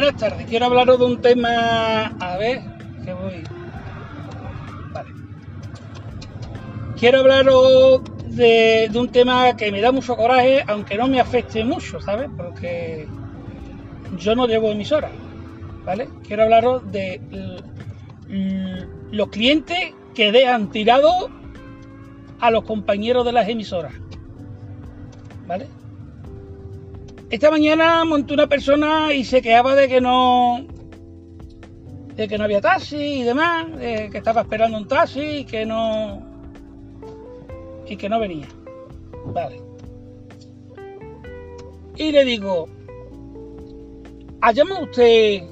Buenas tardes, quiero hablaros de un tema. A ver, que voy. Vale. Quiero hablaros de, de, un tema que me da mucho coraje, aunque no me afecte mucho, ¿sabes? Porque yo no llevo emisora, ¿vale? Quiero hablaros de los clientes que dejan tirado a los compañeros de las emisoras, ¿vale? Esta mañana montó una persona y se quejaba de que no. de que no había taxi y demás, de que estaba esperando un taxi y que no. y que no venía. Vale. Y le digo, ¿ha usted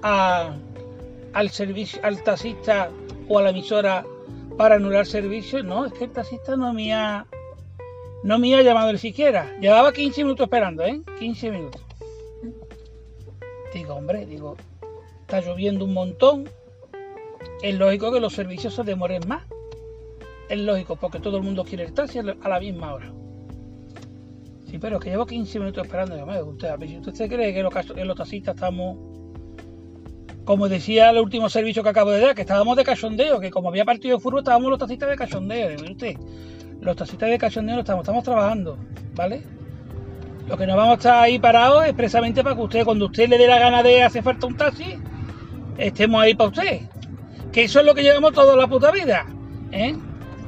al servicio, al taxista o a la emisora para anular servicio? No, es que el taxista no me ha no me ha llamado ni siquiera. Llevaba 15 minutos esperando, ¿eh? 15 minutos. Digo, hombre, digo, está lloviendo un montón. Es lógico que los servicios se demoren más. Es lógico, porque todo el mundo quiere el taxi a la misma hora. Sí, pero que llevo 15 minutos esperando. Usted, ¿Usted se cree que los, los taxistas estamos, como decía el último servicio que acabo de dar, que estábamos de cachondeo, que como había partido de fútbol estábamos los taxistas de cachondeo? usted, los taxistas de cachondeo estamos, estamos trabajando, ¿vale? Lo que nos vamos a estar ahí parados es precisamente para que usted, cuando usted le dé la gana de hacer falta un taxi, estemos ahí para usted. Que eso es lo que llevamos toda la puta vida, ¿eh?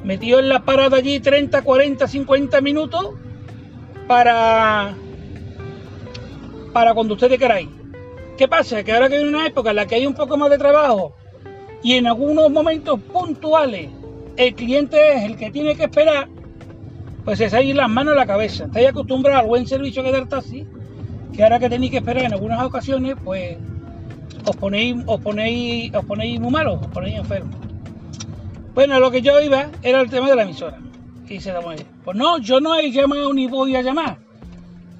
Metido en la parada allí 30, 40, 50 minutos para para cuando ustedes queráis. ¿Qué pasa? Que ahora que hay una época en la que hay un poco más de trabajo y en algunos momentos puntuales el cliente es el que tiene que esperar, pues es ahí las manos a la cabeza. Estáis acostumbrados al buen servicio que da el taxi, que ahora que tenéis que esperar en algunas ocasiones, pues os ponéis, os ponéis, os ponéis muy malos, os ponéis enfermos. Bueno, lo que yo iba era el tema de la emisora. La mujer, pues no, yo no he llamado ni voy a llamar.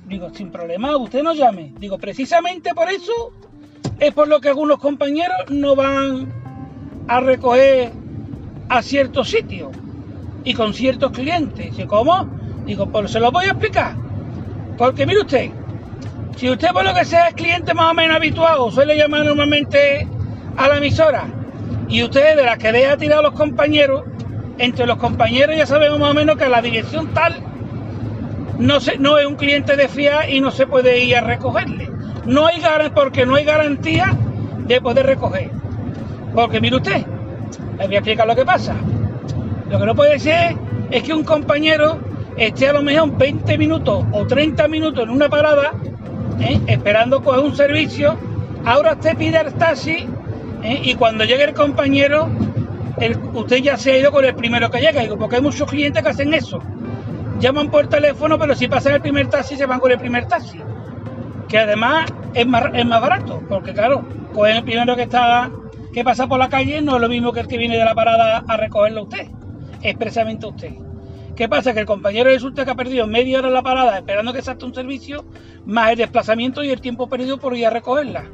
Digo, sin problema, usted no llame. Digo, precisamente por eso es por lo que algunos compañeros no van a recoger a ciertos sitios y con ciertos clientes. ¿Y cómo? Digo, pues se lo voy a explicar. Porque mire usted, si usted por lo que sea es cliente más o menos habituado, suele llamar normalmente a la emisora, y usted de las que deja tirar a los compañeros, entre los compañeros ya sabemos más o menos que la dirección tal no, se, no es un cliente de FIA y no se puede ir a recogerle. No hay porque no hay garantía de poder recoger. Porque mire usted, les voy a explicar lo que pasa. Lo que no puede ser es que un compañero esté a lo mejor 20 minutos o 30 minutos en una parada ¿eh? esperando coger un servicio, ahora usted pide el taxi ¿eh? y cuando llegue el compañero, usted ya se ha ido con el primero que llega, porque hay muchos clientes que hacen eso. Llaman por teléfono, pero si pasan el primer taxi, se van con el primer taxi. Que además es más, es más barato, porque claro, cogen el primero que está que pasa por la calle no es lo mismo que el que viene de la parada a recogerlo usted, expresamente usted. ¿Qué pasa? Que el compañero resulta que ha perdido media hora en la parada esperando que salte un servicio, más el desplazamiento y el tiempo perdido por ir a recogerla.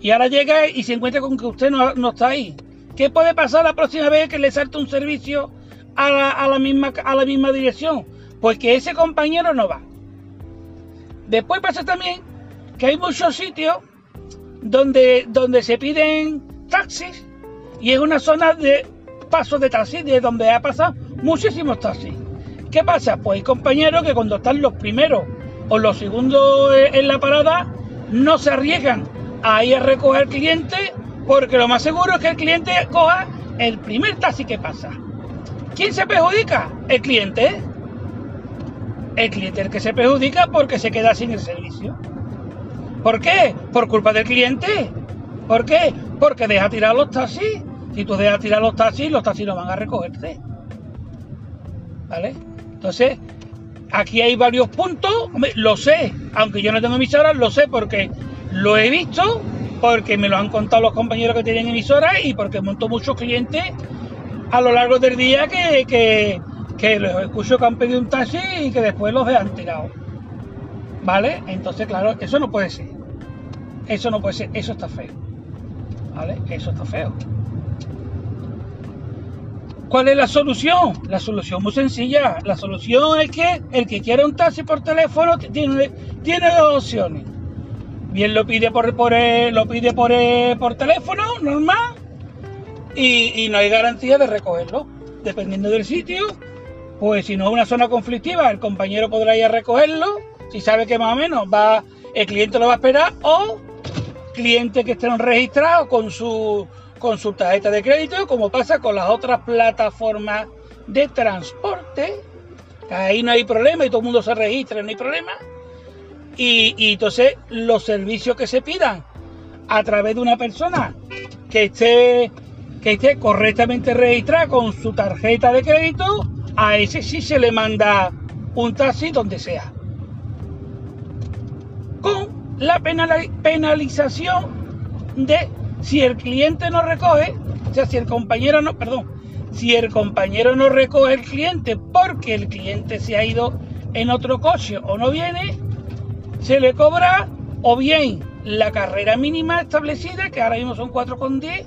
Y ahora llega y se encuentra con que usted no, está ahí. ¿Qué puede pasar la próxima vez que le salte un servicio a la, a la, misma, a la misma dirección? Pues que ese compañero no va. Después pasa también que hay muchos sitios donde, donde se piden taxis y es una zona de paso de taxis, de donde ha pasado muchísimos taxis. ¿Qué pasa? Pues hay compañeros que cuando están los primeros o los segundos en la parada no se arriesgan a ir a recoger cliente porque lo más seguro es que el cliente coja el primer taxi que pasa. ¿Quién se perjudica? El cliente. El cliente el que se perjudica porque se queda sin el servicio. ¿Por qué? Por culpa del cliente. ¿Por qué? Porque deja tirar los taxis. Si tú dejas tirar los taxis, los taxis no van a recogerte. ¿Vale? Entonces, aquí hay varios puntos. Lo sé, aunque yo no tengo emisoras, lo sé porque lo he visto, porque me lo han contado los compañeros que tienen emisoras y porque monto muchos clientes a lo largo del día que, que, los escucho que han pedido un taxi y que después los dejan tirados. ¿Vale? Entonces, claro, eso no puede ser. Eso no puede ser, eso está feo. Eso está feo. ¿Cuál es la solución? La solución muy sencilla. La solución es que el que quiera un taxi por teléfono tiene, tiene dos opciones. bien lo pide por, por lo pide por, por teléfono, normal, y, no hay garantía de recogerlo. Dependiendo del sitio, pues si no es una zona conflictiva, el compañero podrá ir a recogerlo, si sabe que más o menos va, el cliente lo va a esperar, o clientes que estén registrados con su, con su tarjeta de crédito, como pasa con las otras plataformas de transporte. Ahí no hay problema y todo el mundo se registra, no hay problema. Y, y entonces los servicios que se pidan a través de una persona que esté que esté correctamente registrada con su tarjeta de crédito, a ese sí se le manda un taxi donde sea. Con la penalización de si el cliente no recoge, o sea, si el compañero no, perdón, si el compañero no recoge el cliente porque el cliente se ha ido en otro coche o no viene, se le cobra o bien la carrera mínima establecida, que ahora mismo son 4,10,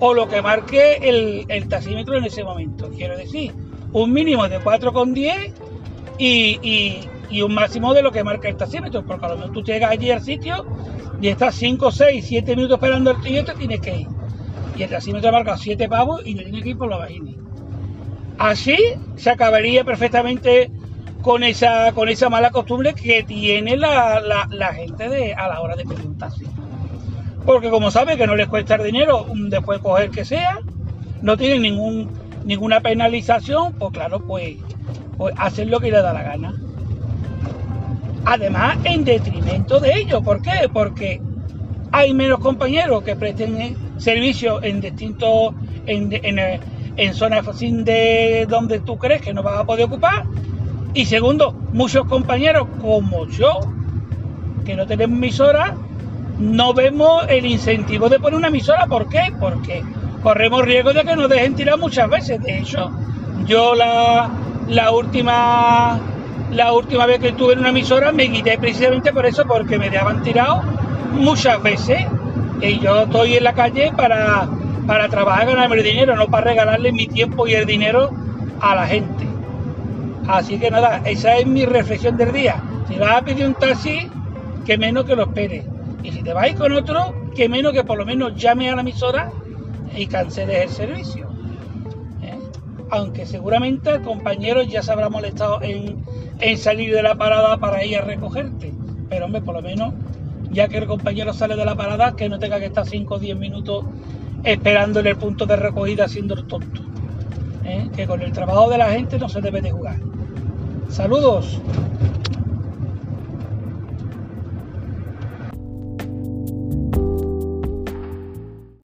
o lo que marque el, el taxímetro en ese momento. Quiero decir, un mínimo de 4,10 y, y, y un máximo de lo que marca el taxímetro, porque a lo mejor tú llegas allí al sitio y estás 5, 6, 7 minutos esperando el tío y te tienes que ir. Y el taxímetro marca 7 pavos y te tienes que ir por la vagina. Así se acabaría perfectamente con esa, con esa mala costumbre que tiene la, la, gente de, a la hora de pedir un taxi porque como sabe que no les cuesta el dinero después coger que sea, no tienen ningún, ninguna penalización, pues claro, pues, pues hacen lo que les da la gana. Además, en detrimento de ellos, ¿por qué? Porque hay menos compañeros que presten servicio en distintos, en, en, en zonas de donde tú crees que no vas a poder ocupar. Y segundo, muchos compañeros como yo, que no tenemos emisora, no vemos el incentivo de poner una emisora. ¿Por qué? Porque corremos riesgo de que nos dejen tirar muchas veces. De hecho, yo la, la última la última vez que estuve en una emisora me quité precisamente por eso, porque me dejaban tirado muchas veces. Y yo estoy en la calle para, para trabajar, ganarme el dinero, no para regalarle mi tiempo y el dinero a la gente. Así que nada, esa es mi reflexión del día. Si vas a pedir un taxi, que menos que lo espere. Y si te vais con otro, que menos que por lo menos llame a la emisora y canceles el servicio. ¿eh? Aunque seguramente el compañero ya se habrá molestado en, salir de la parada para ir a recogerte. Pero hombre, por lo menos, ya que el compañero sale de la parada, que no tenga que estar 5 o 10 minutos esperando en el punto de recogida haciendo el tonto. ¿eh? Que con el trabajo de la gente no se debe de jugar. Saludos.